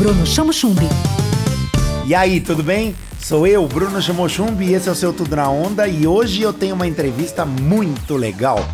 Bruno Chamo Chumbi. E aí, tudo bem? Sou eu, Bruno Chamo Chumbi, e esse é o seu Tudo na Onda e hoje eu tenho uma entrevista muito legal.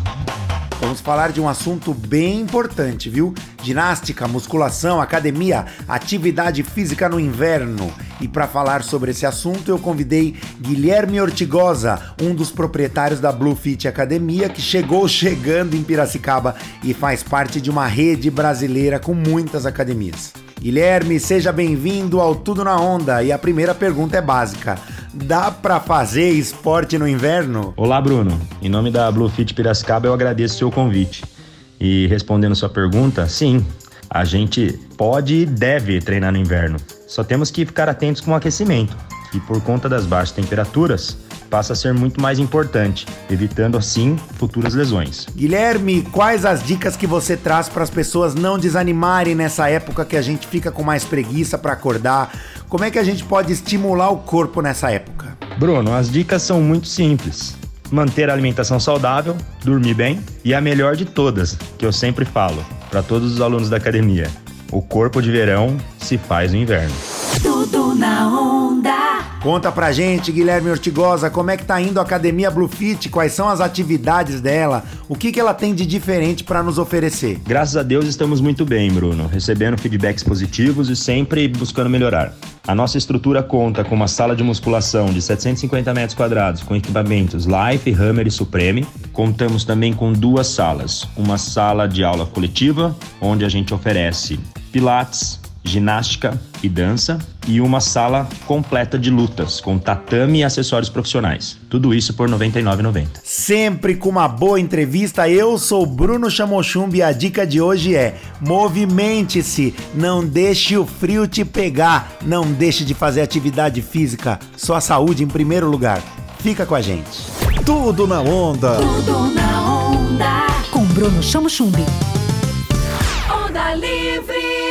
Vamos falar de um assunto bem importante, viu? Ginástica, musculação, academia, atividade física no inverno. E para falar sobre esse assunto, eu convidei Guilherme Ortigosa, um dos proprietários da Blue Fit Academia, que chegou chegando em Piracicaba e faz parte de uma rede brasileira com muitas academias. Guilherme, seja bem-vindo ao Tudo na Onda. E a primeira pergunta é básica: dá para fazer esporte no inverno? Olá, Bruno. Em nome da Bluefit Piracicaba, eu agradeço seu convite. E respondendo sua pergunta, sim, a gente pode e deve treinar no inverno. Só temos que ficar atentos com o aquecimento. E por conta das baixas temperaturas, passa a ser muito mais importante, evitando assim futuras lesões. Guilherme, quais as dicas que você traz para as pessoas não desanimarem nessa época que a gente fica com mais preguiça para acordar? Como é que a gente pode estimular o corpo nessa época? Bruno, as dicas são muito simples. Manter a alimentação saudável, dormir bem e a melhor de todas, que eu sempre falo para todos os alunos da academia: o corpo de verão se faz no inverno. Tudo na onda. Conta pra gente, Guilherme Ortigosa, como é que tá indo a Academia Bluefit, quais são as atividades dela, o que, que ela tem de diferente para nos oferecer? Graças a Deus estamos muito bem, Bruno, recebendo feedbacks positivos e sempre buscando melhorar. A nossa estrutura conta com uma sala de musculação de 750 metros quadrados com equipamentos Life, Hammer e Supreme. Contamos também com duas salas, uma sala de aula coletiva, onde a gente oferece Pilates, ginástica e dança e uma sala completa de lutas com tatame e acessórios profissionais. Tudo isso por R$ 99,90. Sempre com uma boa entrevista. Eu sou Bruno Chamochumbi e a dica de hoje é: movimente-se, não deixe o frio te pegar, não deixe de fazer atividade física, sua saúde em primeiro lugar. Fica com a gente. Tudo na onda. Tudo na onda. Com Bruno Chamo Chumbi. Onda Livre.